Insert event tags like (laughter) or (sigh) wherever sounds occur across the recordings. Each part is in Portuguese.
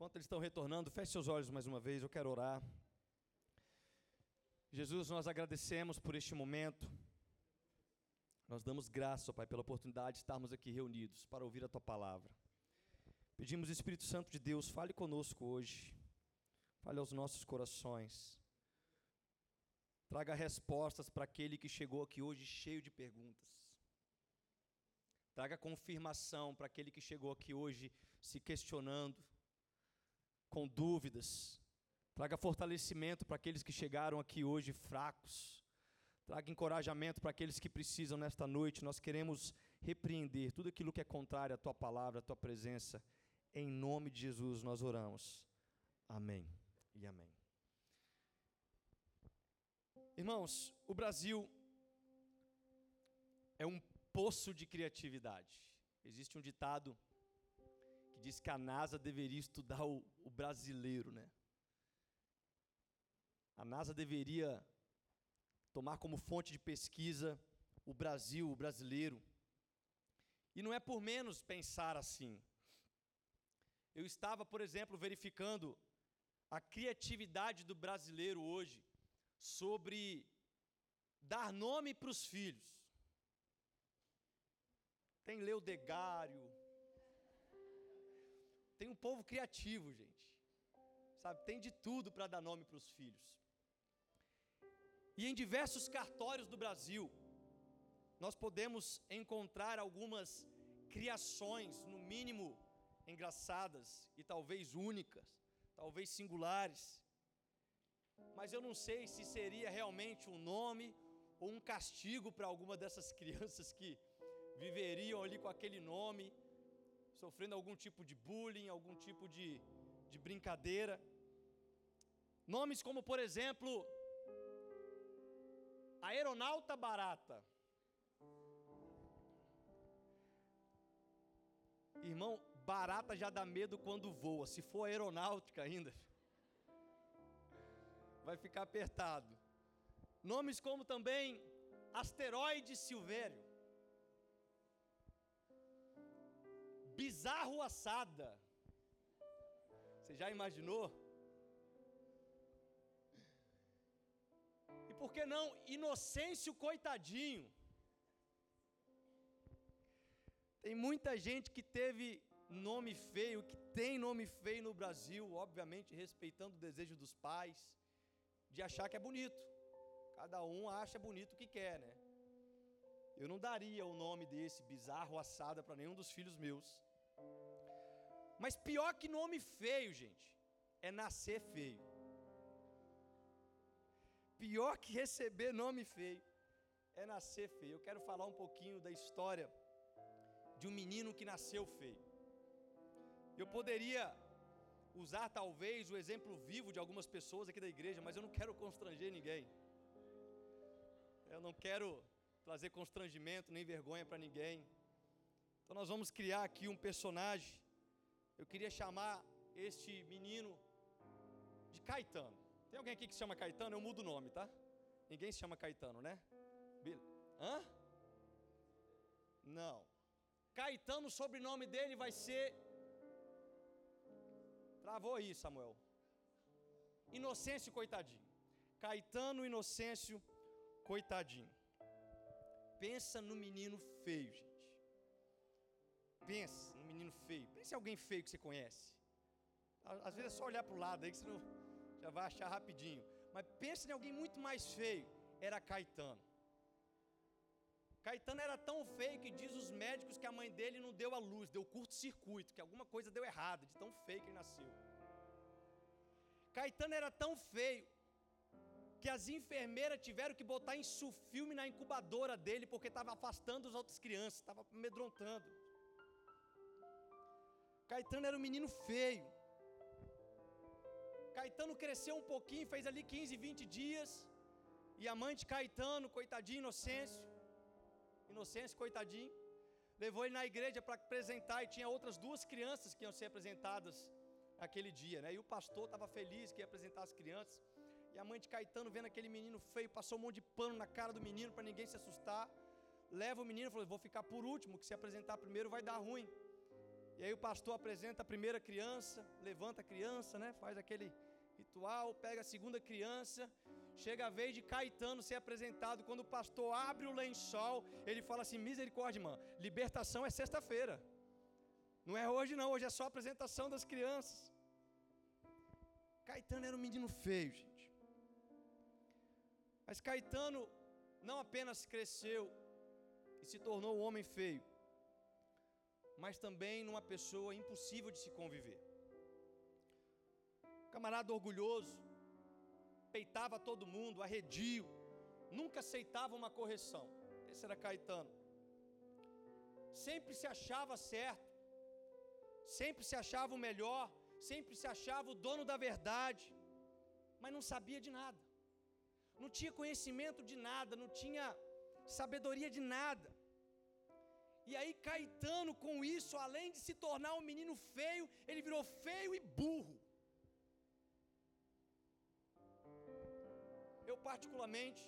Enquanto eles estão retornando, feche seus olhos mais uma vez, eu quero orar. Jesus, nós agradecemos por este momento. Nós damos graças, ó Pai, pela oportunidade de estarmos aqui reunidos para ouvir a Tua palavra. Pedimos, Espírito Santo de Deus, fale conosco hoje, fale aos nossos corações. Traga respostas para aquele que chegou aqui hoje cheio de perguntas. Traga confirmação para aquele que chegou aqui hoje se questionando com dúvidas. Traga fortalecimento para aqueles que chegaram aqui hoje fracos. Traga encorajamento para aqueles que precisam nesta noite. Nós queremos repreender tudo aquilo que é contrário à tua palavra, à tua presença. Em nome de Jesus nós oramos. Amém e amém. Irmãos, o Brasil é um poço de criatividade. Existe um ditado que diz que a NASA deveria estudar o, o brasileiro, né? A NASA deveria tomar como fonte de pesquisa o Brasil, o brasileiro. E não é por menos pensar assim. Eu estava, por exemplo, verificando a criatividade do brasileiro hoje sobre dar nome para os filhos. Tem Leodegário, tem um povo criativo, gente. Sabe, tem de tudo para dar nome para os filhos. E em diversos cartórios do Brasil, nós podemos encontrar algumas criações, no mínimo engraçadas e talvez únicas, talvez singulares. Mas eu não sei se seria realmente um nome ou um castigo para alguma dessas (laughs) crianças que viveriam ali com aquele nome sofrendo algum tipo de bullying, algum tipo de, de brincadeira. Nomes como, por exemplo, aeronauta barata. Irmão, barata já dá medo quando voa. Se for aeronáutica ainda, (laughs) vai ficar apertado. Nomes como também asteroide silvério. Bizarro assada. Você já imaginou? E por que não inocêncio coitadinho? Tem muita gente que teve nome feio, que tem nome feio no Brasil, obviamente respeitando o desejo dos pais, de achar que é bonito. Cada um acha bonito o que quer, né? Eu não daria o nome desse bizarro assada para nenhum dos filhos meus. Mas pior que nome feio, gente, é nascer feio. Pior que receber nome feio é nascer feio. Eu quero falar um pouquinho da história de um menino que nasceu feio. Eu poderia usar talvez o exemplo vivo de algumas pessoas aqui da igreja, mas eu não quero constranger ninguém. Eu não quero trazer constrangimento nem vergonha para ninguém. Então nós vamos criar aqui um personagem eu queria chamar este menino de Caetano. Tem alguém aqui que se chama Caetano? Eu mudo o nome, tá? Ninguém se chama Caetano, né? Hã? Não. Caetano, o sobrenome dele vai ser. Travou aí, Samuel. Inocêncio, coitadinho. Caetano Inocêncio, coitadinho. Pensa no menino feio, gente. Pensa num menino feio. Pense em alguém feio que você conhece. Às vezes é só olhar para o lado aí que você não, já vai achar rapidinho. Mas pense em alguém muito mais feio. Era Caetano. Caetano era tão feio que diz os médicos que a mãe dele não deu a luz, deu curto-circuito, que alguma coisa deu errado, de tão feio que ele nasceu. Caetano era tão feio que as enfermeiras tiveram que botar insufilme na incubadora dele porque estava afastando as outras crianças, estava amedrontando. Caetano era um menino feio. Caetano cresceu um pouquinho, fez ali 15, 20 dias. E a mãe de Caetano, coitadinho, Inocêncio, Inocêncio, coitadinho, levou ele na igreja para apresentar. E tinha outras duas crianças que iam ser apresentadas naquele dia, né? E o pastor estava feliz que ia apresentar as crianças. E a mãe de Caetano, vendo aquele menino feio, passou um monte de pano na cara do menino para ninguém se assustar. Leva o menino e falou: Vou ficar por último, que se apresentar primeiro vai dar ruim. E aí o pastor apresenta a primeira criança, levanta a criança, né? Faz aquele ritual, pega a segunda criança. Chega a vez de Caetano ser apresentado. Quando o pastor abre o lençol, ele fala assim: misericórdia, irmã, libertação é sexta-feira. Não é hoje, não, hoje é só a apresentação das crianças. Caetano era um menino feio, gente. Mas Caetano não apenas cresceu e se tornou um homem feio, mas também numa pessoa impossível de se conviver. Camarada orgulhoso, peitava todo mundo, arredio, nunca aceitava uma correção. Esse era Caetano. Sempre se achava certo, sempre se achava o melhor, sempre se achava o dono da verdade, mas não sabia de nada, não tinha conhecimento de nada, não tinha sabedoria de nada. E aí Caetano, com isso, além de se tornar um menino feio, ele virou feio e burro. Eu, particularmente,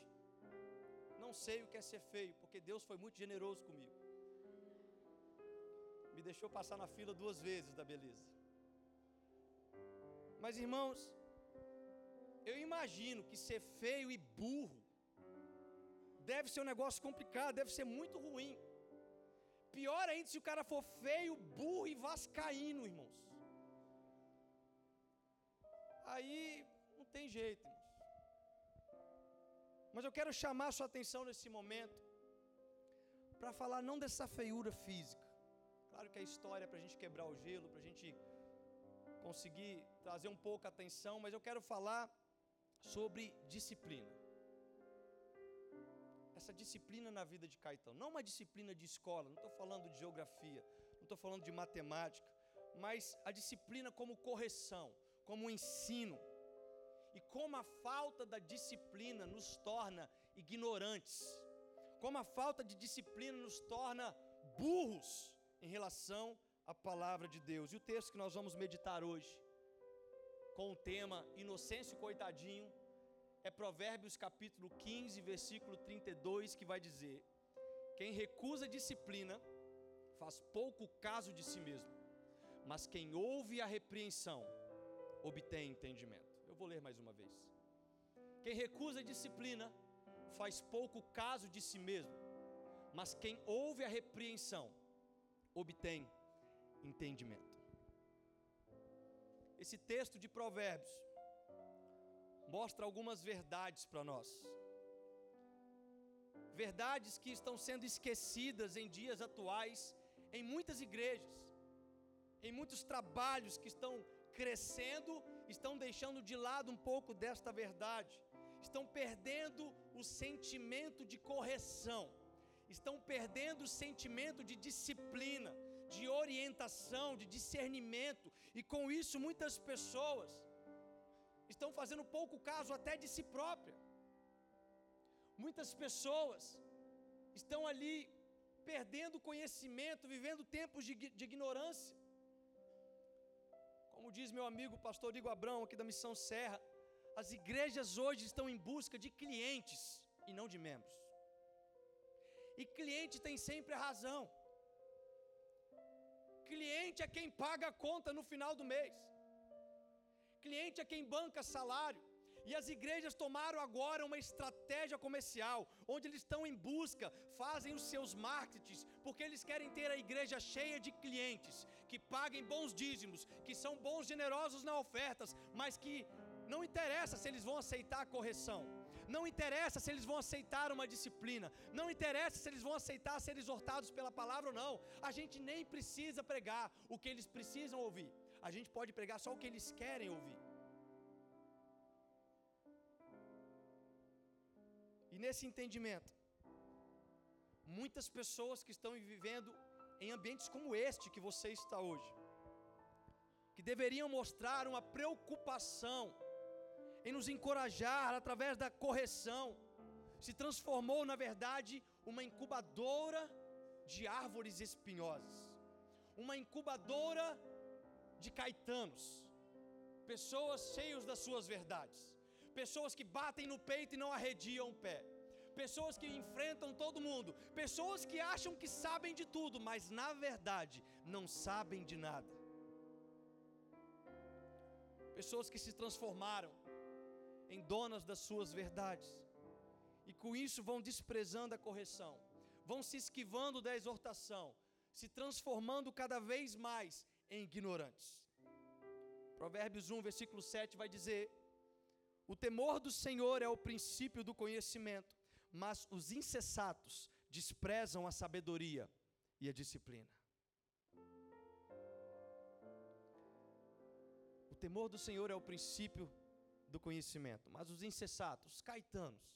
não sei o que é ser feio, porque Deus foi muito generoso comigo. Me deixou passar na fila duas vezes da beleza. Mas, irmãos, eu imagino que ser feio e burro deve ser um negócio complicado, deve ser muito ruim. Pior ainda se o cara for feio, burro e vascaíno, irmãos. Aí não tem jeito, irmãos. Mas eu quero chamar a sua atenção nesse momento para falar não dessa feiura física. Claro que a história é para a gente quebrar o gelo, para a gente conseguir trazer um pouco a atenção, mas eu quero falar sobre disciplina essa disciplina na vida de Caetano. Não uma disciplina de escola, não estou falando de geografia, não estou falando de matemática, mas a disciplina como correção, como ensino. E como a falta da disciplina nos torna ignorantes, como a falta de disciplina nos torna burros em relação à palavra de Deus. E o texto que nós vamos meditar hoje, com o tema Inocêncio Coitadinho, é Provérbios capítulo 15, versículo 32, que vai dizer: Quem recusa disciplina faz pouco caso de si mesmo, mas quem ouve a repreensão obtém entendimento. Eu vou ler mais uma vez. Quem recusa disciplina faz pouco caso de si mesmo, mas quem ouve a repreensão obtém entendimento. Esse texto de Provérbios mostra algumas verdades para nós. Verdades que estão sendo esquecidas em dias atuais, em muitas igrejas, em muitos trabalhos que estão crescendo, estão deixando de lado um pouco desta verdade, estão perdendo o sentimento de correção, estão perdendo o sentimento de disciplina, de orientação, de discernimento, e com isso muitas pessoas estão fazendo pouco caso até de si própria. Muitas pessoas estão ali perdendo conhecimento, vivendo tempos de, de ignorância. Como diz meu amigo pastor Digo Abrão, aqui da Missão Serra, as igrejas hoje estão em busca de clientes e não de membros. E cliente tem sempre a razão. Cliente é quem paga a conta no final do mês cliente é quem banca salário. E as igrejas tomaram agora uma estratégia comercial, onde eles estão em busca, fazem os seus marketings, porque eles querem ter a igreja cheia de clientes, que paguem bons dízimos, que são bons generosos nas ofertas, mas que não interessa se eles vão aceitar a correção, não interessa se eles vão aceitar uma disciplina, não interessa se eles vão aceitar ser exortados pela palavra ou não, a gente nem precisa pregar o que eles precisam ouvir a gente pode pregar só o que eles querem ouvir. E nesse entendimento, muitas pessoas que estão vivendo em ambientes como este que você está hoje, que deveriam mostrar uma preocupação em nos encorajar através da correção, se transformou, na verdade, uma incubadora de árvores espinhosas, uma incubadora de caetanos, pessoas cheias das suas verdades, pessoas que batem no peito e não arrediam o pé, pessoas que enfrentam todo mundo, pessoas que acham que sabem de tudo, mas na verdade não sabem de nada. Pessoas que se transformaram em donas das suas verdades, e com isso vão desprezando a correção, vão se esquivando da exortação, se transformando cada vez mais em ignorantes. Provérbios 1, versículo 7 vai dizer: O temor do Senhor é o princípio do conhecimento, mas os insensatos desprezam a sabedoria e a disciplina. O temor do Senhor é o princípio do conhecimento, mas os insensatos, os caetanos,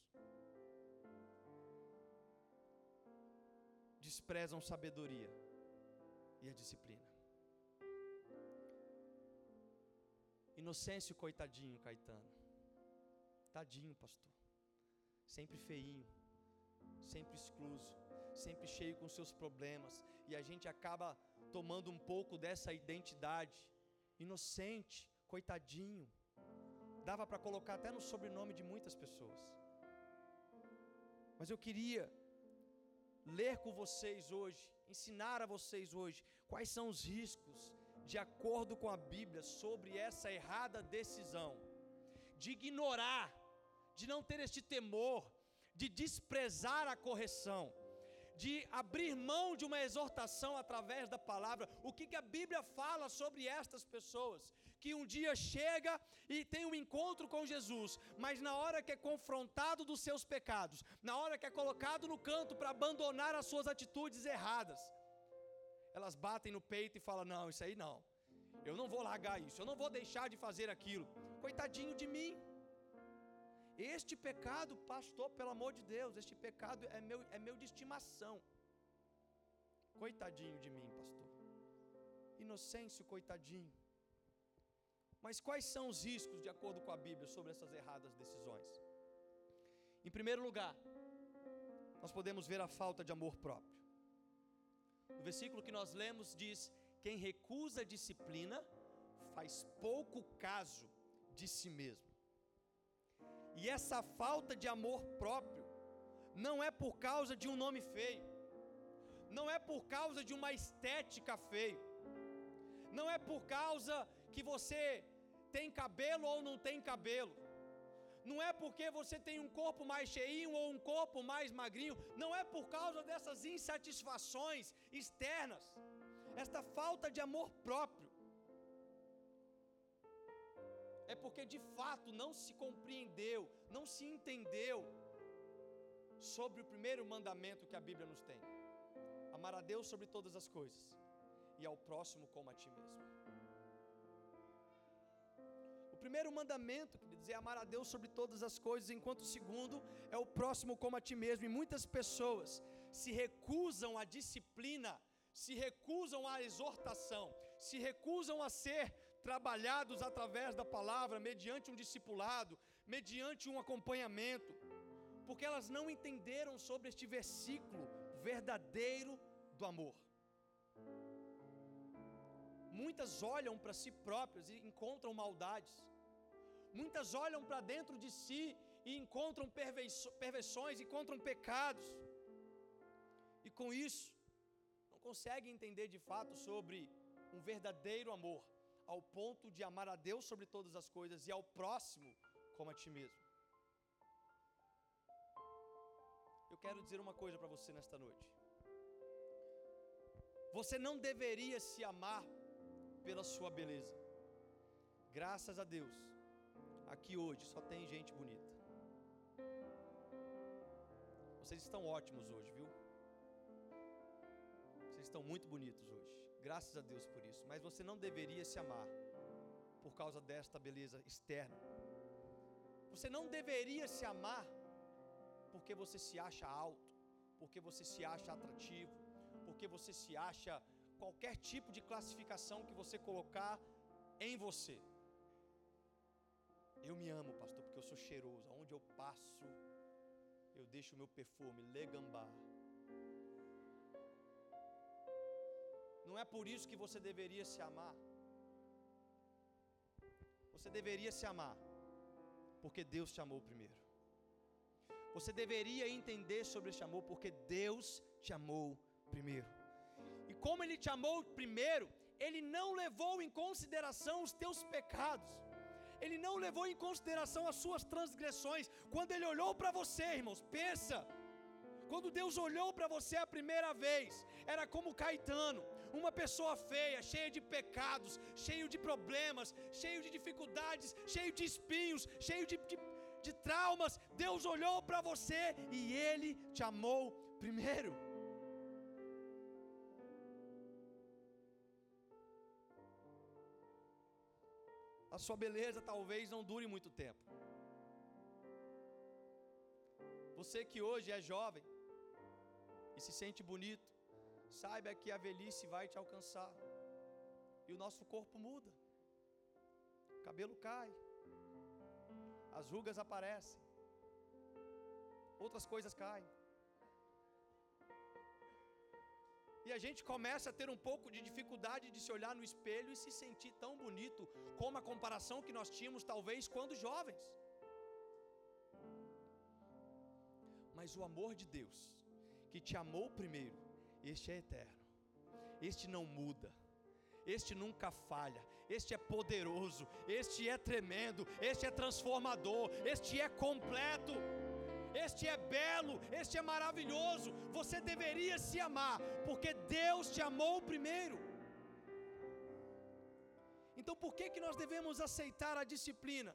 desprezam sabedoria e a disciplina. Inocêncio, coitadinho, Caetano. Tadinho, pastor. Sempre feinho, sempre excluso, sempre cheio com seus problemas, e a gente acaba tomando um pouco dessa identidade. Inocente, coitadinho. Dava para colocar até no sobrenome de muitas pessoas. Mas eu queria ler com vocês hoje, ensinar a vocês hoje quais são os riscos, de acordo com a Bíblia, sobre essa errada decisão de ignorar, de não ter este temor, de desprezar a correção, de abrir mão de uma exortação através da palavra. O que, que a Bíblia fala sobre estas pessoas? Que um dia chega e tem um encontro com Jesus, mas na hora que é confrontado dos seus pecados, na hora que é colocado no canto para abandonar as suas atitudes erradas, elas batem no peito e falam: Não, isso aí não, eu não vou largar isso, eu não vou deixar de fazer aquilo, coitadinho de mim. Este pecado, pastor, pelo amor de Deus, este pecado é meu, é meu de estimação. Coitadinho de mim, pastor. Inocêncio, coitadinho. Mas quais são os riscos, de acordo com a Bíblia, sobre essas erradas decisões? Em primeiro lugar, nós podemos ver a falta de amor próprio. O versículo que nós lemos diz: Quem recusa a disciplina faz pouco caso de si mesmo. E essa falta de amor próprio não é por causa de um nome feio, não é por causa de uma estética feia, não é por causa que você tem cabelo ou não tem cabelo, não é porque você tem um corpo mais cheinho ou um corpo mais magrinho, não é por causa dessas insatisfações externas, esta falta de amor próprio é porque de fato não se compreendeu, não se entendeu sobre o primeiro mandamento que a Bíblia nos tem: amar a Deus sobre todas as coisas e ao próximo como a ti mesmo. Primeiro mandamento, quer dizer, amar a Deus sobre todas as coisas, enquanto o segundo é o próximo como a ti mesmo. E muitas pessoas se recusam à disciplina, se recusam à exortação, se recusam a ser trabalhados através da palavra, mediante um discipulado, mediante um acompanhamento, porque elas não entenderam sobre este versículo verdadeiro do amor. Muitas olham para si próprias e encontram maldades, muitas olham para dentro de si e encontram perversões, encontram pecados, e com isso, não conseguem entender de fato sobre um verdadeiro amor ao ponto de amar a Deus sobre todas as coisas e ao próximo como a ti mesmo. Eu quero dizer uma coisa para você nesta noite. Você não deveria se amar pela sua beleza. Graças a Deus, aqui hoje só tem gente bonita. Vocês estão ótimos hoje, viu? Vocês estão muito bonitos hoje. Graças a Deus por isso. Mas você não deveria se amar por causa desta beleza externa. Você não deveria se amar porque você se acha alto, porque você se acha atrativo, porque você se acha qualquer tipo de classificação que você colocar em você. Eu me amo, pastor, porque eu sou cheiroso. Aonde eu passo, eu deixo o meu perfume, legambá. Não é por isso que você deveria se amar. Você deveria se amar, porque Deus te amou primeiro. Você deveria entender sobre este amor, porque Deus te amou primeiro. E como Ele te amou primeiro, Ele não levou em consideração os teus pecados. Ele não levou em consideração as suas transgressões. Quando Ele olhou para você, irmãos, pensa. Quando Deus olhou para você a primeira vez, era como Caetano, uma pessoa feia, cheia de pecados, cheio de problemas, cheio de dificuldades, cheio de espinhos, cheio de, de, de traumas. Deus olhou para você e Ele te amou primeiro. A sua beleza talvez não dure muito tempo. Você que hoje é jovem e se sente bonito, saiba que a velhice vai te alcançar. E o nosso corpo muda. O cabelo cai. As rugas aparecem. Outras coisas caem. E a gente começa a ter um pouco de dificuldade de se olhar no espelho e se sentir tão bonito como a comparação que nós tínhamos talvez quando jovens. Mas o amor de Deus, que te amou primeiro, este é eterno. Este não muda. Este nunca falha. Este é poderoso. Este é tremendo. Este é transformador. Este é completo este é belo, este é maravilhoso. Você deveria se amar, porque Deus te amou primeiro. Então por que, que nós devemos aceitar a disciplina?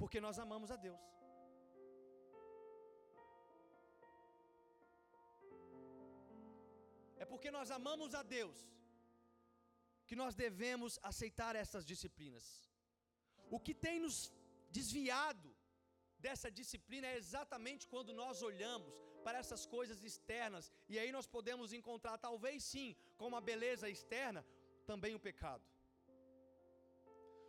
Porque nós amamos a Deus. É porque nós amamos a Deus que nós devemos aceitar essas disciplinas. O que tem nos desviado dessa disciplina é exatamente quando nós olhamos para essas coisas externas e aí nós podemos encontrar, talvez sim, como a beleza externa, também o pecado.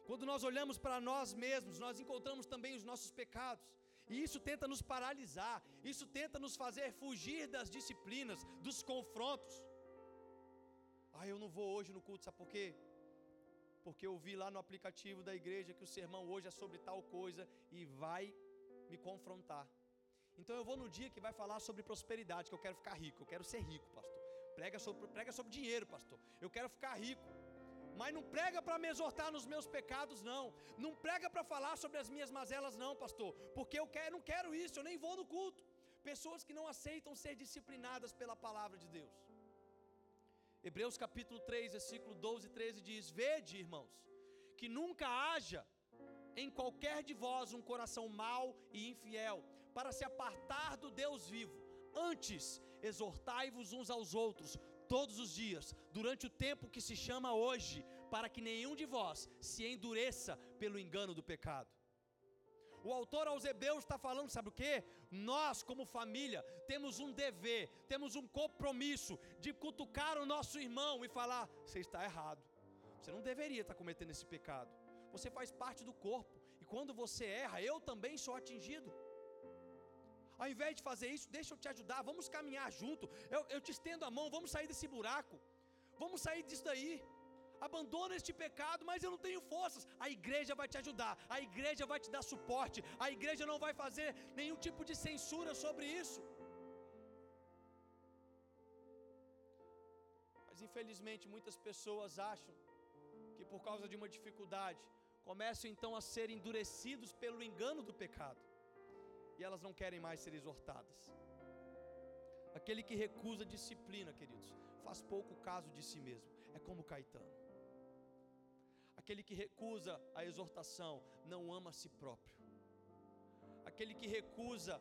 Quando nós olhamos para nós mesmos, nós encontramos também os nossos pecados. E isso tenta nos paralisar, isso tenta nos fazer fugir das disciplinas, dos confrontos. Ah, eu não vou hoje no culto, sabe por quê? Porque eu vi lá no aplicativo da igreja que o sermão hoje é sobre tal coisa e vai me confrontar. Então eu vou no dia que vai falar sobre prosperidade, que eu quero ficar rico, eu quero ser rico, pastor. Prega sobre, prega sobre dinheiro, pastor. Eu quero ficar rico. Mas não prega para me exortar nos meus pecados, não. Não prega para falar sobre as minhas mazelas, não, pastor. Porque eu quero, não quero isso, eu nem vou no culto. Pessoas que não aceitam ser disciplinadas pela palavra de Deus. Hebreus capítulo 3, versículo 12 e 13 diz: Vede, irmãos, que nunca haja em qualquer de vós um coração mau e infiel, para se apartar do Deus vivo. Antes, exortai-vos uns aos outros todos os dias, durante o tempo que se chama hoje, para que nenhum de vós se endureça pelo engano do pecado. O autor aos Hebreus está falando, sabe o que? Nós, como família, temos um dever, temos um compromisso de cutucar o nosso irmão e falar: você está errado, você não deveria estar cometendo esse pecado você faz parte do corpo, e quando você erra, eu também sou atingido. Ao invés de fazer isso, deixa eu te ajudar, vamos caminhar junto, eu, eu te estendo a mão, vamos sair desse buraco, vamos sair disso daí. Abandona este pecado, mas eu não tenho forças. A igreja vai te ajudar, a igreja vai te dar suporte, a igreja não vai fazer nenhum tipo de censura sobre isso. Mas infelizmente muitas pessoas acham que por causa de uma dificuldade começam então a ser endurecidos pelo engano do pecado, e elas não querem mais ser exortadas. Aquele que recusa disciplina, queridos, faz pouco caso de si mesmo, é como Caetano. Aquele que recusa a exortação não ama a si próprio. Aquele que recusa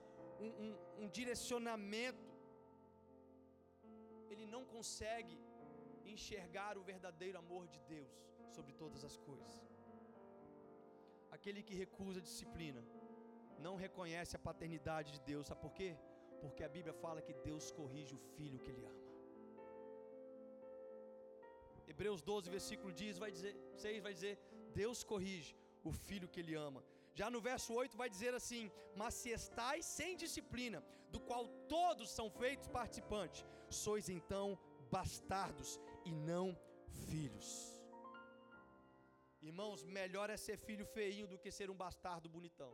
um, um, um direcionamento, ele não consegue enxergar o verdadeiro amor de Deus sobre todas as coisas. Aquele que recusa disciplina não reconhece a paternidade de Deus, sabe por quê? Porque a Bíblia fala que Deus corrige o filho que ele ama. Hebreus 12, versículo diz, vai dizer, 6 vai dizer: Deus corrige o filho que ele ama. Já no verso 8 vai dizer assim: Mas se estais sem disciplina, do qual todos são feitos participantes, sois então bastardos e não filhos. Irmãos, melhor é ser filho feinho do que ser um bastardo bonitão.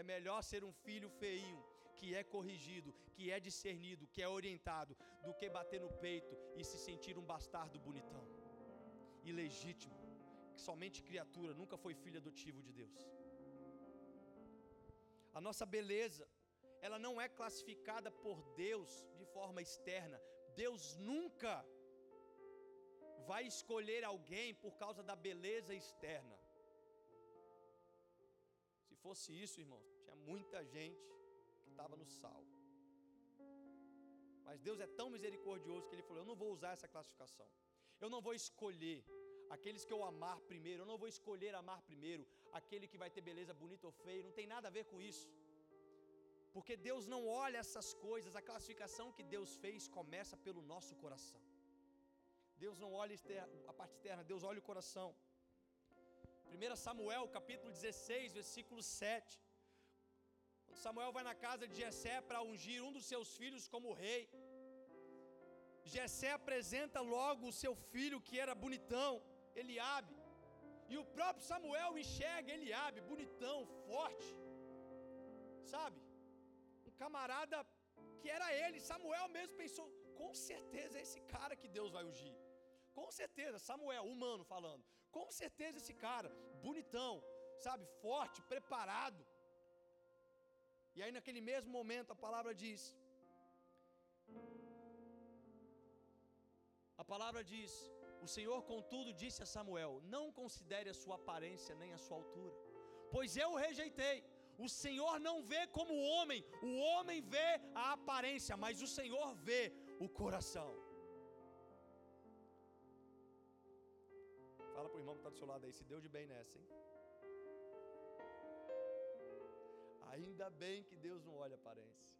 É melhor ser um filho feinho, que é corrigido, que é discernido, que é orientado, do que bater no peito e se sentir um bastardo bonitão, ilegítimo, que somente criatura, nunca foi filho adotivo de Deus. A nossa beleza, ela não é classificada por Deus de forma externa. Deus nunca vai escolher alguém por causa da beleza externa. Se fosse isso, irmãos, tinha muita gente que estava no sal. Mas Deus é tão misericordioso que Ele falou: Eu não vou usar essa classificação. Eu não vou escolher aqueles que eu amar primeiro. Eu não vou escolher amar primeiro aquele que vai ter beleza bonita ou feia. Não tem nada a ver com isso. Porque Deus não olha essas coisas. A classificação que Deus fez começa pelo nosso coração. Deus não olha a parte externa, Deus olha o coração. 1 Samuel, capítulo 16, versículo 7. Quando Samuel vai na casa de Jessé para ungir um dos seus filhos como rei. Jessé apresenta logo o seu filho que era bonitão, Eliabe. E o próprio Samuel enxerga Eliabe, bonitão, forte. Sabe? Um camarada que era ele. Samuel mesmo pensou: com certeza é esse cara que Deus vai ungir. Com certeza, Samuel, humano falando. Com certeza esse cara, bonitão, sabe, forte, preparado. E aí naquele mesmo momento a palavra diz: A palavra diz: O Senhor, contudo, disse a Samuel: Não considere a sua aparência nem a sua altura, pois eu o rejeitei. O Senhor não vê como o homem, o homem vê a aparência, mas o Senhor vê o coração. Irmão que está do seu lado aí, se deu de bem nessa, hein? Ainda bem que Deus não olha a aparência.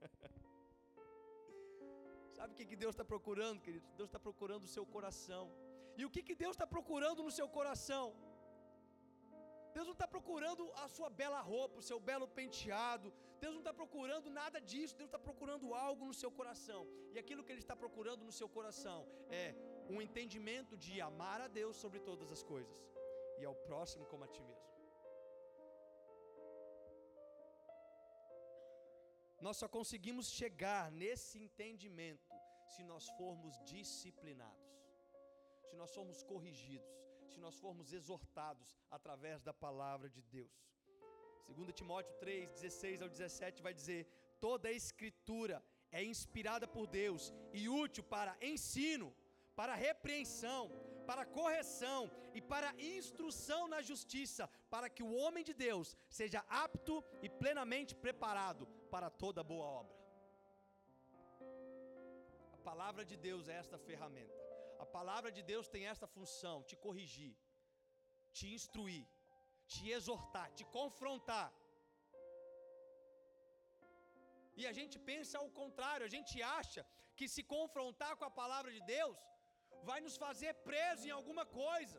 (laughs) Sabe o que, que Deus está procurando, querido? Deus está procurando o seu coração. E o que, que Deus está procurando no seu coração? Deus não está procurando a sua bela roupa, o seu belo penteado. Deus não está procurando nada disso. Deus está procurando algo no seu coração. E aquilo que Ele está procurando no seu coração é um entendimento de amar a Deus sobre todas as coisas e ao próximo como a ti mesmo. Nós só conseguimos chegar nesse entendimento se nós formos disciplinados, se nós formos corrigidos, se nós formos exortados através da palavra de Deus. 2 Timóteo 3, 16 ao 17 vai dizer: toda a escritura é inspirada por Deus e útil para ensino, para repreensão, para correção e para instrução na justiça, para que o homem de Deus seja apto e plenamente preparado para toda boa obra. A palavra de Deus é esta ferramenta. A palavra de Deus tem esta função: te corrigir, te instruir, te exortar, te confrontar. E a gente pensa ao contrário, a gente acha que se confrontar com a palavra de Deus vai nos fazer presos em alguma coisa.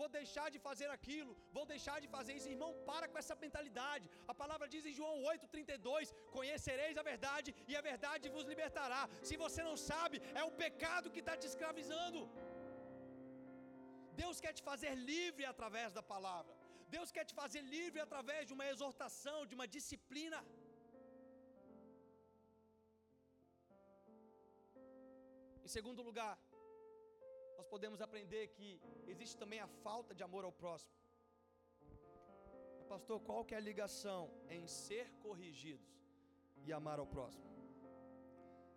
Vou deixar de fazer aquilo, vou deixar de fazer isso. Irmão, para com essa mentalidade. A palavra diz em João 8,32: Conhecereis a verdade e a verdade vos libertará. Se você não sabe, é o pecado que está te escravizando. Deus quer te fazer livre através da palavra. Deus quer te fazer livre através de uma exortação, de uma disciplina. Em segundo lugar, nós podemos aprender que existe também a falta de amor ao próximo. Pastor, qual que é a ligação em ser corrigidos e amar ao próximo?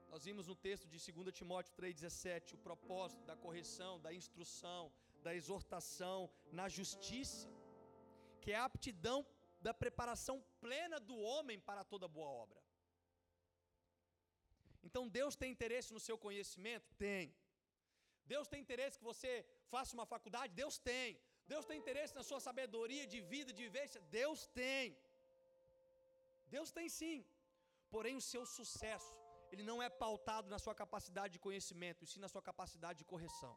Nós vimos no texto de 2 Timóteo 3,17 o propósito da correção, da instrução, da exortação na justiça, que é a aptidão da preparação plena do homem para toda boa obra. Então Deus tem interesse no seu conhecimento? Tem. Deus tem interesse que você faça uma faculdade? Deus tem. Deus tem interesse na sua sabedoria de vida, de vivência? Deus tem. Deus tem sim. Porém, o seu sucesso, ele não é pautado na sua capacidade de conhecimento, e sim na sua capacidade de correção.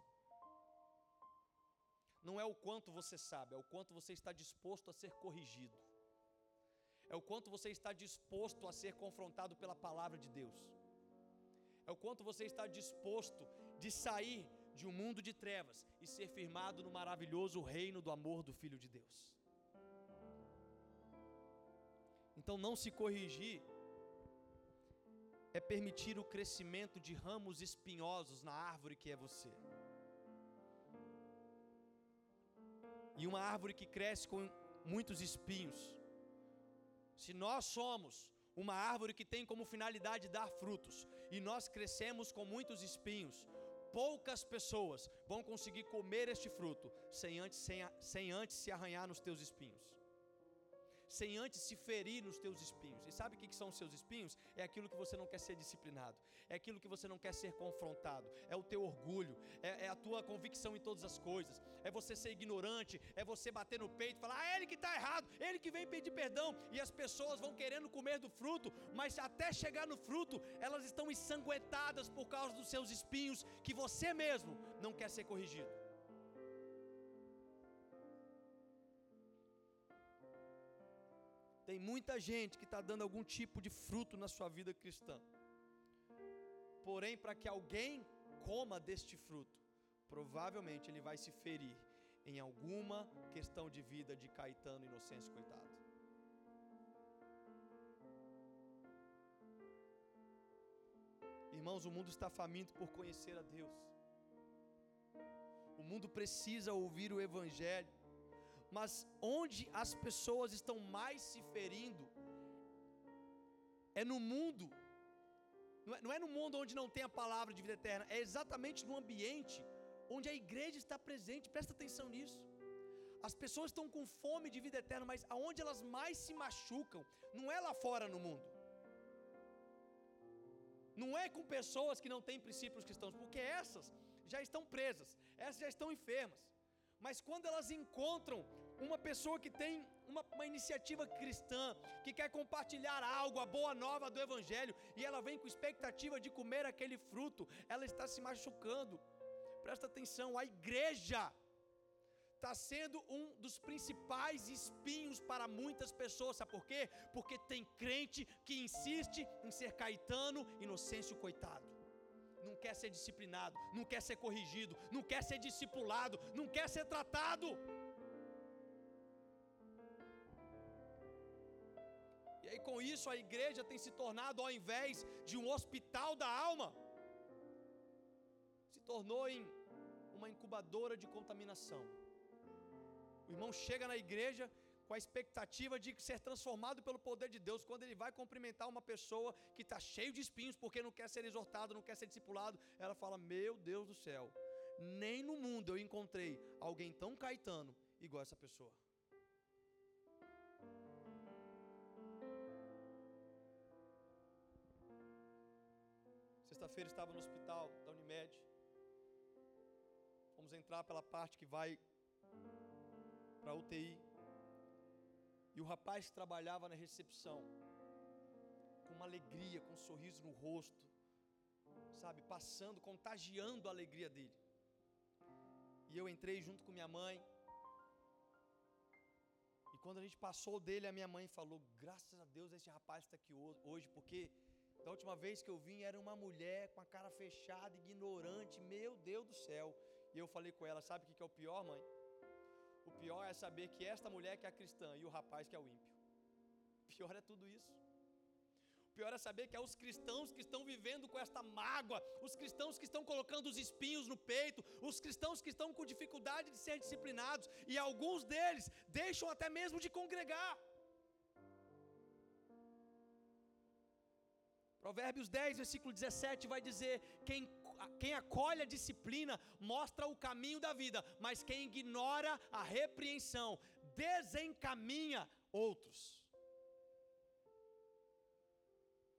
Não é o quanto você sabe, é o quanto você está disposto a ser corrigido. É o quanto você está disposto a ser confrontado pela palavra de Deus. É o quanto você está disposto de sair de um mundo de trevas e ser firmado no maravilhoso reino do amor do Filho de Deus. Então, não se corrigir é permitir o crescimento de ramos espinhosos na árvore que é você. E uma árvore que cresce com muitos espinhos. Se nós somos uma árvore que tem como finalidade dar frutos, e nós crescemos com muitos espinhos, poucas pessoas vão conseguir comer este fruto sem antes, sem, sem antes se arranhar nos teus espinhos sem antes se ferir nos teus espinhos. E sabe o que são os seus espinhos? É aquilo que você não quer ser disciplinado, é aquilo que você não quer ser confrontado, é o teu orgulho, é, é a tua convicção em todas as coisas, é você ser ignorante, é você bater no peito e falar, ah, ele que está errado, ele que vem pedir perdão, e as pessoas vão querendo comer do fruto, mas até chegar no fruto, elas estão ensanguentadas por causa dos seus espinhos, que você mesmo não quer ser corrigido. Tem muita gente que está dando algum tipo de fruto na sua vida cristã. Porém, para que alguém coma deste fruto, provavelmente ele vai se ferir em alguma questão de vida de Caetano Inocêncio, coitado. Irmãos, o mundo está faminto por conhecer a Deus. O mundo precisa ouvir o Evangelho mas onde as pessoas estão mais se ferindo é no mundo, não é, não é, no mundo onde não tem a palavra de vida eterna, é exatamente no ambiente onde a igreja está presente, presta atenção nisso. As pessoas estão com fome de vida eterna, mas aonde elas mais se machucam, não é lá fora no mundo, não é com pessoas que não têm princípios cristãos, porque essas já estão presas, essas já estão enfermas. Mas quando elas encontram uma pessoa que tem uma, uma, iniciativa cristã, que quer compartilhar algo, a boa nova do Evangelho, e ela vem com expectativa de comer aquele fruto, ela está se machucando. Presta atenção, a igreja está sendo um dos principais espinhos para muitas pessoas, sabe por quê? Porque tem crente que insiste em ser Caetano, inocêncio, coitado não quer ser disciplinado, não quer ser corrigido, não quer ser discipulado, não quer ser tratado. Com isso a igreja tem se tornado, ao invés de um hospital da alma, se tornou em uma incubadora de contaminação. O irmão chega na igreja com a expectativa de ser transformado pelo poder de Deus, quando ele vai cumprimentar uma pessoa que está cheio de espinhos porque não quer ser exortado, não quer ser discipulado, ela fala: Meu Deus do céu, nem no mundo eu encontrei alguém tão caetano igual essa pessoa. Sexta-feira estava no hospital da Unimed. Vamos entrar pela parte que vai para a UTI. E o rapaz trabalhava na recepção, com uma alegria, com um sorriso no rosto, sabe, passando, contagiando a alegria dele. E eu entrei junto com minha mãe. E quando a gente passou dele, a minha mãe falou: Graças a Deus esse rapaz está aqui hoje, porque da última vez que eu vim era uma mulher com a cara fechada, ignorante, meu Deus do céu. E eu falei com ela: Sabe o que é o pior, mãe? O pior é saber que esta mulher que é cristã e o rapaz que é o ímpio. Pior é tudo isso. O pior é saber que é os cristãos que estão vivendo com esta mágoa, os cristãos que estão colocando os espinhos no peito, os cristãos que estão com dificuldade de ser disciplinados, e alguns deles deixam até mesmo de congregar. Provérbios 10, versículo 17 vai dizer: quem quem acolhe a disciplina mostra o caminho da vida, mas quem ignora a repreensão desencaminha outros.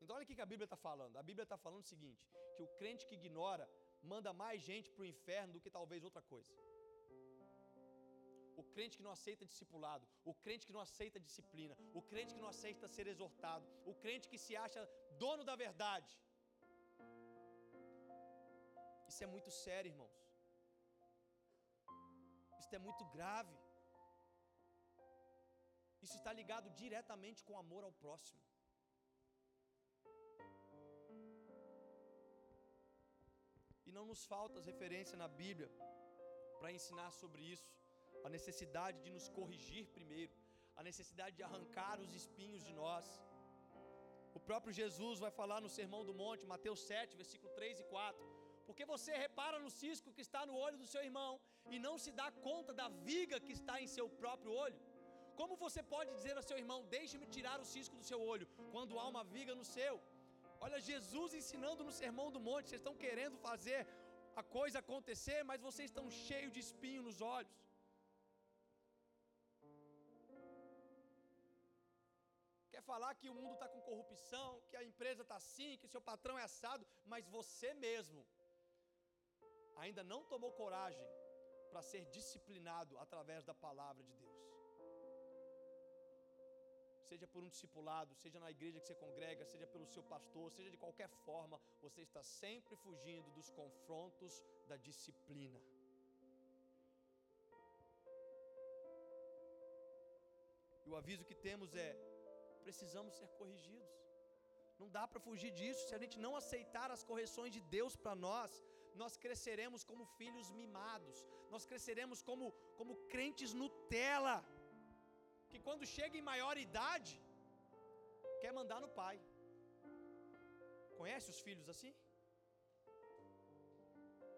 Então, olha o que a Bíblia está falando. A Bíblia está falando o seguinte: que o crente que ignora manda mais gente para o inferno do que talvez outra coisa. O crente que não aceita discipulado, o crente que não aceita disciplina, o crente que não aceita ser exortado, o crente que se acha dono da verdade, isso é muito sério, irmãos. Isso é muito grave. Isso está ligado diretamente com amor ao próximo. E não nos falta as referências na Bíblia para ensinar sobre isso, a necessidade de nos corrigir primeiro, a necessidade de arrancar os espinhos de nós. O próprio Jesus vai falar no Sermão do Monte, Mateus 7, versículo 3 e 4. Porque você repara no cisco que está no olho do seu irmão e não se dá conta da viga que está em seu próprio olho? Como você pode dizer a seu irmão, deixe-me tirar o cisco do seu olho, quando há uma viga no seu? Olha, Jesus ensinando no Sermão do Monte, vocês estão querendo fazer a coisa acontecer, mas vocês estão cheios de espinho nos olhos. Falar que o mundo está com corrupção, que a empresa está assim, que seu patrão é assado, mas você mesmo ainda não tomou coragem para ser disciplinado através da palavra de Deus. Seja por um discipulado, seja na igreja que você congrega, seja pelo seu pastor, seja de qualquer forma, você está sempre fugindo dos confrontos da disciplina. E o aviso que temos é: precisamos ser corrigidos. Não dá para fugir disso. Se a gente não aceitar as correções de Deus para nós, nós cresceremos como filhos mimados, nós cresceremos como, como crentes Nutella, que quando chega em maior idade, quer mandar no pai. Conhece os filhos assim?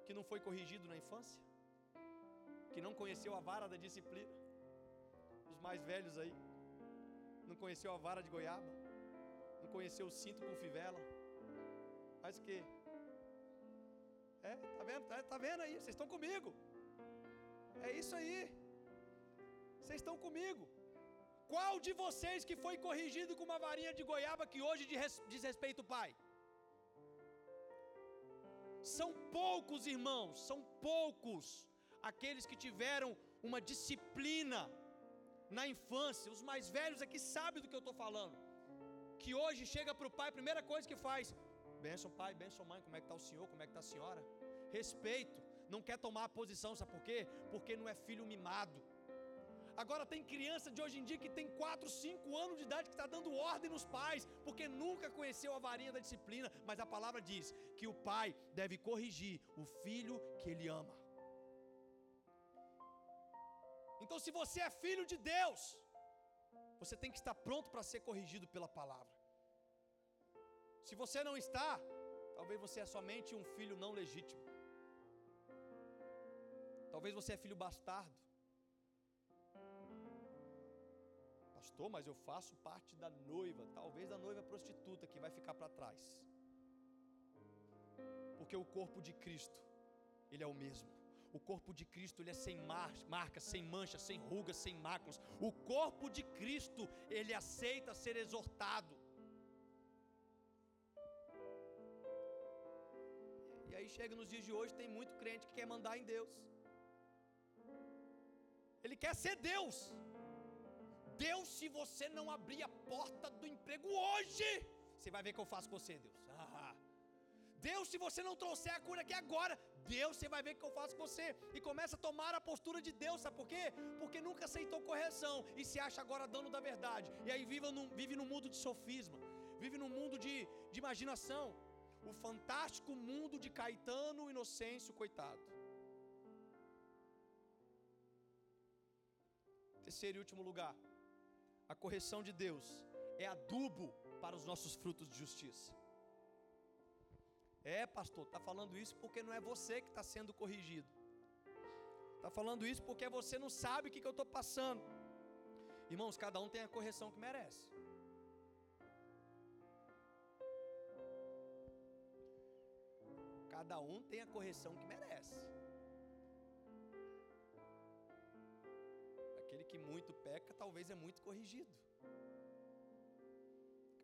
Que não foi corrigido na infância? Que não conheceu a vara da disciplina? Os mais velhos aí. Não conheceu a vara de goiaba? Não conheceu o cinto com fivela? Faz o quê? É, tá vendo? Tá, tá vendo aí? Vocês estão comigo. É isso aí. Vocês estão comigo. Qual de vocês que foi corrigido com uma varinha de goiaba que hoje diz respeito ao pai? São poucos, irmãos, são poucos aqueles que tiveram uma disciplina na infância. Os mais velhos aqui sabem do que eu estou falando. Que hoje chega para o pai, a primeira coisa que faz: Benção pai, benção mãe, como é que está o senhor, como é que está a senhora? Respeito, não quer tomar a posição, sabe por quê? Porque não é filho mimado. Agora tem criança de hoje em dia que tem 4, 5 anos de idade que está dando ordem nos pais, porque nunca conheceu a varinha da disciplina, mas a palavra diz que o pai deve corrigir o filho que ele ama. Então, se você é filho de Deus, você tem que estar pronto para ser corrigido pela palavra. Se você não está, talvez você é somente um filho não legítimo. Talvez você é filho bastardo. Pastor, mas eu faço parte da noiva, talvez da noiva prostituta que vai ficar para trás. Porque o corpo de Cristo, ele é o mesmo. O corpo de Cristo ele é sem marcas, sem manchas, sem rugas, sem máculas. O corpo de Cristo ele aceita ser exortado. E aí chega nos dias de hoje tem muito crente que quer mandar em Deus. Ele quer ser Deus. Deus, se você não abrir a porta do emprego hoje, você vai ver o que eu faço com você, Deus. Ah, Deus, se você não trouxer a cura aqui agora, Deus, você vai ver o que eu faço com você. E começa a tomar a postura de Deus, sabe por quê? Porque nunca aceitou correção e se acha agora dono da verdade. E aí vive num, vive num mundo de sofisma, vive num mundo de, de imaginação. O fantástico mundo de Caetano Inocêncio, coitado. Terceiro e último lugar, a correção de Deus é adubo para os nossos frutos de justiça. É, pastor, está falando isso porque não é você que está sendo corrigido. Está falando isso porque você não sabe o que, que eu estou passando. Irmãos, cada um tem a correção que merece. Cada um tem a correção que merece. Aquele que muito peca, talvez é muito corrigido.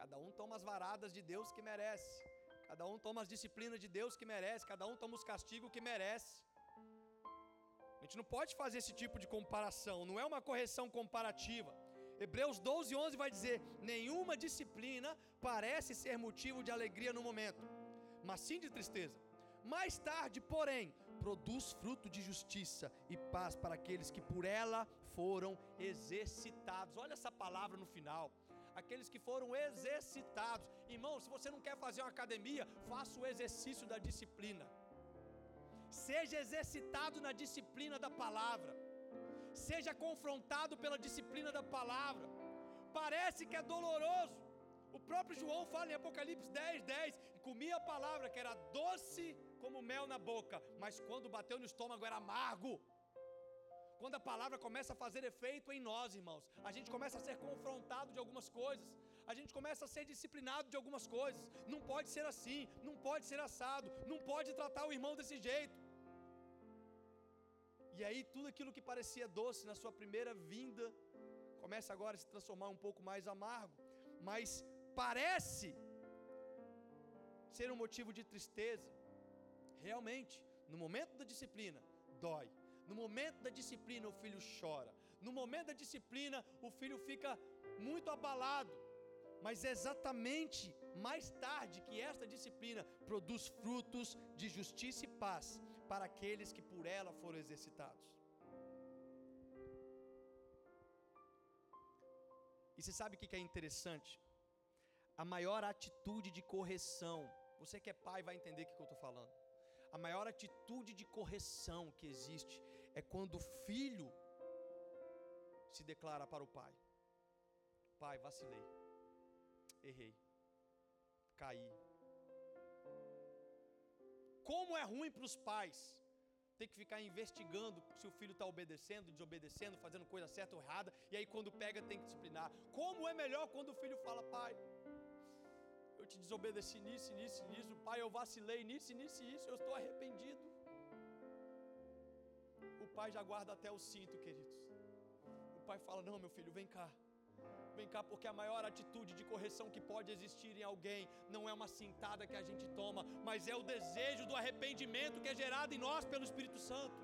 Cada um toma as varadas de Deus que merece. Cada um toma as disciplinas de Deus que merece, cada um toma os castigos que merece. A gente não pode fazer esse tipo de comparação, não é uma correção comparativa. Hebreus 12, 11 vai dizer: Nenhuma disciplina parece ser motivo de alegria no momento, mas sim de tristeza. Mais tarde, porém, produz fruto de justiça e paz para aqueles que por ela foram exercitados. Olha essa palavra no final aqueles que foram exercitados. Irmão, se você não quer fazer uma academia, faça o exercício da disciplina. Seja exercitado na disciplina da palavra. seja confrontado pela disciplina da palavra. Parece que é doloroso. O próprio João fala em Apocalipse 10, 10, e comia a palavra que era doce como mel na boca, mas quando bateu no estômago era amargo. Quando a palavra começa a fazer efeito em nós, irmãos, a gente começa a ser confrontado de algumas coisas, a gente começa a ser disciplinado de algumas coisas. Não pode ser assim, não pode ser assado, não pode tratar o irmão desse jeito. E aí tudo aquilo que parecia doce na sua primeira vinda começa agora a se transformar um pouco mais amargo, mas parece ser um motivo de tristeza. Realmente, no momento da disciplina, dói. No momento da disciplina, o filho chora. No momento da disciplina, o filho fica muito abalado. Mas é exatamente mais tarde que esta disciplina produz frutos de justiça e paz para aqueles que por ela foram exercitados. E você sabe o que é interessante? A maior atitude de correção, você que é pai vai entender o que eu estou falando. A maior atitude de correção que existe é quando o filho se declara para o pai: Pai, vacilei, errei, caí. Como é ruim para os pais ter que ficar investigando se o filho está obedecendo, desobedecendo, fazendo coisa certa ou errada, e aí quando pega tem que disciplinar. Como é melhor quando o filho fala, pai, eu te desobedeci nisso, nisso, nisso, pai, eu vacilei nisso, nisso, isso, eu estou arrependido. Pai já guarda até o cinto, queridos. O pai fala: Não, meu filho, vem cá. Vem cá, porque a maior atitude de correção que pode existir em alguém não é uma cintada que a gente toma, mas é o desejo do arrependimento que é gerado em nós pelo Espírito Santo.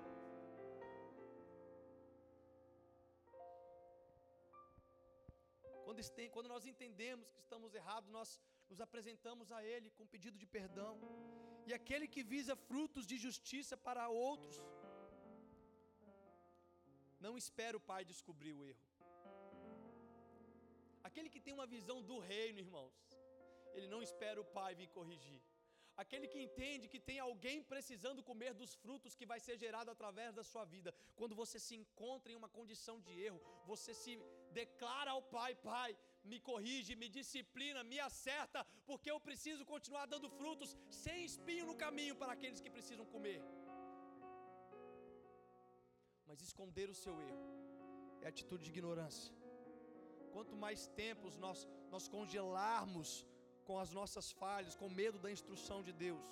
Quando, quando nós entendemos que estamos errados, nós nos apresentamos a Ele com pedido de perdão. E aquele que visa frutos de justiça para outros, não espera o pai descobrir o erro. Aquele que tem uma visão do reino, irmãos, ele não espera o pai vir corrigir. Aquele que entende que tem alguém precisando comer dos frutos que vai ser gerado através da sua vida. Quando você se encontra em uma condição de erro, você se declara ao pai: Pai, me corrige, me disciplina, me acerta, porque eu preciso continuar dando frutos sem espinho no caminho para aqueles que precisam comer. Mas esconder o seu erro é atitude de ignorância. Quanto mais tempos nós, nós congelarmos com as nossas falhas, com medo da instrução de Deus,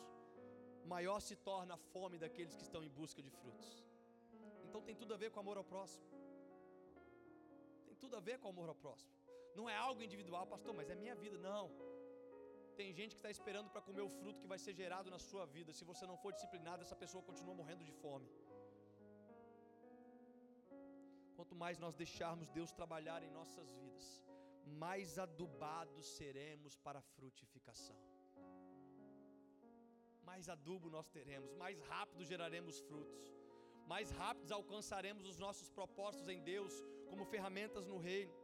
maior se torna a fome daqueles que estão em busca de frutos. Então tem tudo a ver com amor ao próximo. Tem tudo a ver com amor ao próximo. Não é algo individual, pastor, mas é minha vida. Não. Tem gente que está esperando para comer o fruto que vai ser gerado na sua vida. Se você não for disciplinado, essa pessoa continua morrendo de fome. Quanto mais nós deixarmos Deus trabalhar em nossas vidas, mais adubados seremos para a frutificação. Mais adubo nós teremos, mais rápido geraremos frutos, mais rápidos alcançaremos os nossos propósitos em Deus como ferramentas no reino.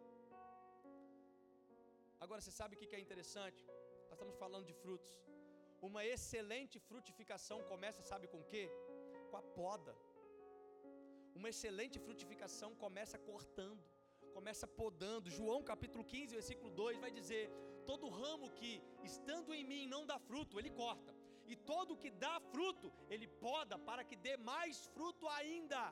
Agora você sabe o que é interessante? Nós estamos falando de frutos. Uma excelente frutificação começa, sabe com o quê? Com a poda. Uma excelente frutificação começa cortando, começa podando. João capítulo 15, versículo 2 vai dizer: Todo ramo que estando em mim não dá fruto, ele corta, e todo que dá fruto, ele poda para que dê mais fruto ainda.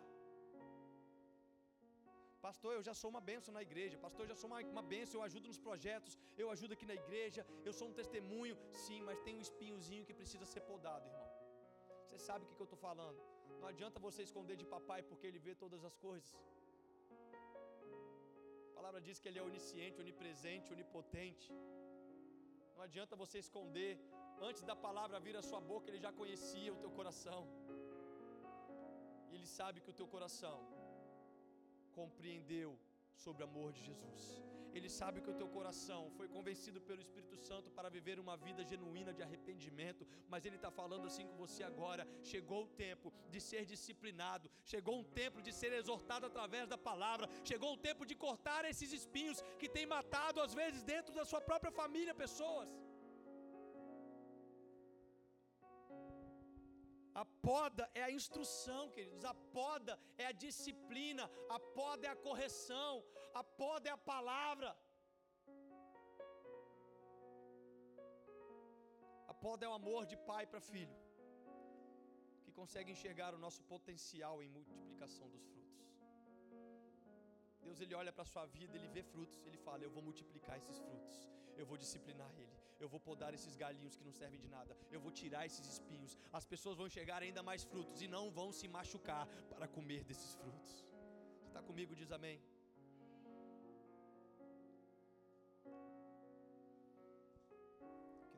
Pastor, eu já sou uma benção na igreja. Pastor, eu já sou uma, uma benção. Eu ajudo nos projetos. Eu ajudo aqui na igreja. Eu sou um testemunho. Sim, mas tem um espinhozinho que precisa ser podado, irmão. Você sabe o que, que eu estou falando? Não adianta você esconder de papai porque ele vê todas as coisas. A palavra diz que ele é onisciente, onipresente, onipotente. Não adianta você esconder. Antes da palavra vir à sua boca, ele já conhecia o teu coração. E ele sabe que o teu coração compreendeu sobre o amor de Jesus. Ele sabe que o teu coração foi convencido pelo Espírito Santo para viver uma vida genuína de arrependimento, mas Ele está falando assim com você agora. Chegou o tempo de ser disciplinado, chegou um tempo de ser exortado através da palavra, chegou o tempo de cortar esses espinhos que têm matado, às vezes, dentro da sua própria família, pessoas. A poda é a instrução, queridos. A poda é a disciplina. A poda é a correção. A poda é a palavra. A poda é o amor de pai para filho, que consegue enxergar o nosso potencial em multiplicação dos frutos. Deus ele olha para a sua vida, ele vê frutos, ele fala: Eu vou multiplicar esses frutos, eu vou disciplinar ele, eu vou podar esses galinhos que não servem de nada, eu vou tirar esses espinhos. As pessoas vão enxergar ainda mais frutos e não vão se machucar para comer desses frutos. Você está comigo? Diz amém.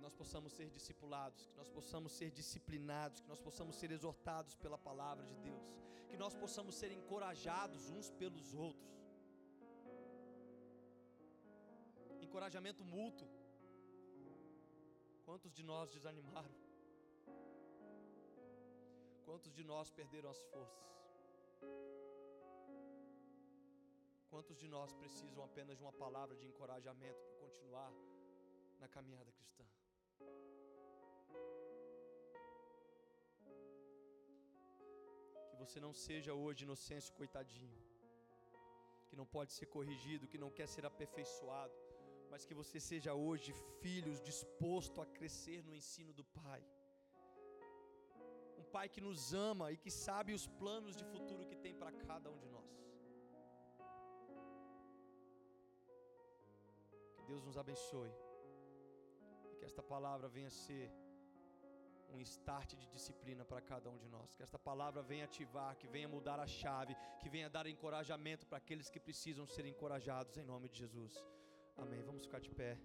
Nós possamos ser discipulados, que nós possamos ser disciplinados, que nós possamos ser exortados pela palavra de Deus, que nós possamos ser encorajados uns pelos outros. Encorajamento mútuo. Quantos de nós desanimaram? Quantos de nós perderam as forças? Quantos de nós precisam apenas de uma palavra de encorajamento para continuar na caminhada cristã? Que você não seja hoje inocêncio coitadinho, que não pode ser corrigido, que não quer ser aperfeiçoado, mas que você seja hoje filhos disposto a crescer no ensino do Pai. Um Pai que nos ama e que sabe os planos de futuro que tem para cada um de nós. Que Deus nos abençoe que esta palavra venha ser um start de disciplina para cada um de nós. Que esta palavra venha ativar, que venha mudar a chave, que venha dar encorajamento para aqueles que precisam ser encorajados em nome de Jesus. Amém. Vamos ficar de pé.